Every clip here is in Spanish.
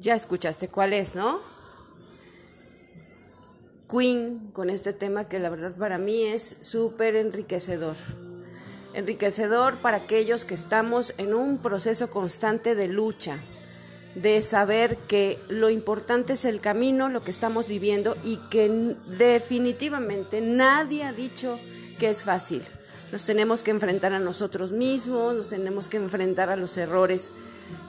Ya escuchaste cuál es, ¿no? Queen con este tema que la verdad para mí es súper enriquecedor. Enriquecedor para aquellos que estamos en un proceso constante de lucha, de saber que lo importante es el camino, lo que estamos viviendo y que definitivamente nadie ha dicho que es fácil. Nos tenemos que enfrentar a nosotros mismos, nos tenemos que enfrentar a los errores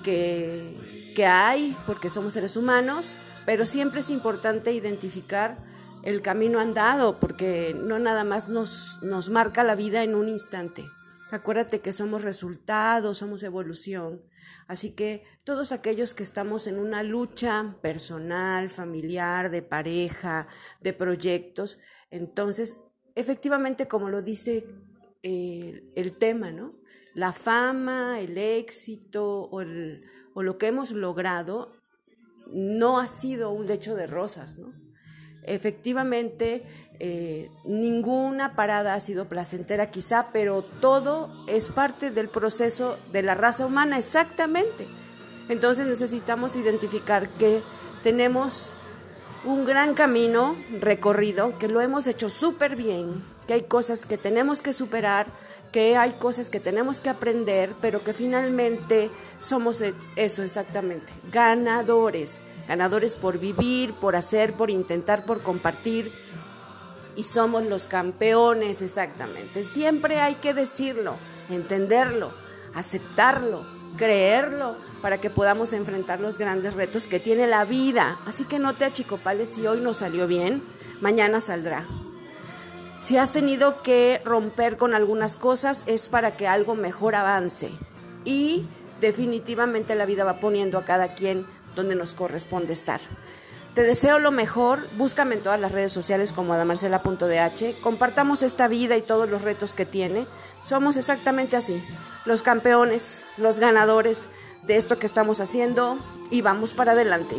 que, que hay, porque somos seres humanos, pero siempre es importante identificar el camino andado, porque no nada más nos, nos marca la vida en un instante. Acuérdate que somos resultados, somos evolución. Así que todos aquellos que estamos en una lucha personal, familiar, de pareja, de proyectos, entonces, efectivamente, como lo dice eh, el tema, ¿no? La fama, el éxito o, el- o lo que hemos logrado no ha sido un lecho de rosas, ¿no? Efectivamente, eh, ninguna parada ha sido placentera quizá, pero todo es parte del proceso de la raza humana, exactamente. Entonces necesitamos identificar que tenemos un gran camino recorrido, que lo hemos hecho súper bien, que hay cosas que tenemos que superar, que hay cosas que tenemos que aprender, pero que finalmente somos e- eso exactamente, ganadores, ganadores por vivir, por hacer, por intentar, por compartir, y somos los campeones exactamente. Siempre hay que decirlo, entenderlo, aceptarlo, creerlo para que podamos enfrentar los grandes retos que tiene la vida. Así que no te achicopales si hoy no salió bien, mañana saldrá. Si has tenido que romper con algunas cosas es para que algo mejor avance. Y definitivamente la vida va poniendo a cada quien donde nos corresponde estar. Te deseo lo mejor, búscame en todas las redes sociales como adamarcela.dh, compartamos esta vida y todos los retos que tiene. Somos exactamente así, los campeones, los ganadores de esto que estamos haciendo y vamos para adelante.